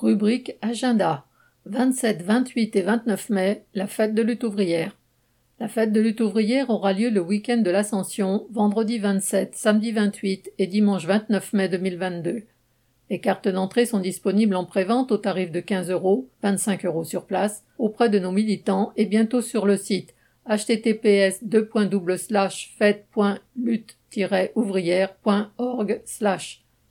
Rubrique Agenda 27, 28 et 29 mai, la fête de lutte ouvrière. La fête de lutte ouvrière aura lieu le week-end de l'Ascension, vendredi 27, samedi 28 et dimanche 29 mai 2022. Les cartes d'entrée sont disponibles en prévente au tarif de 15 euros, 25 euros sur place, auprès de nos militants et bientôt sur le site https fête-lutte-ouvrière.org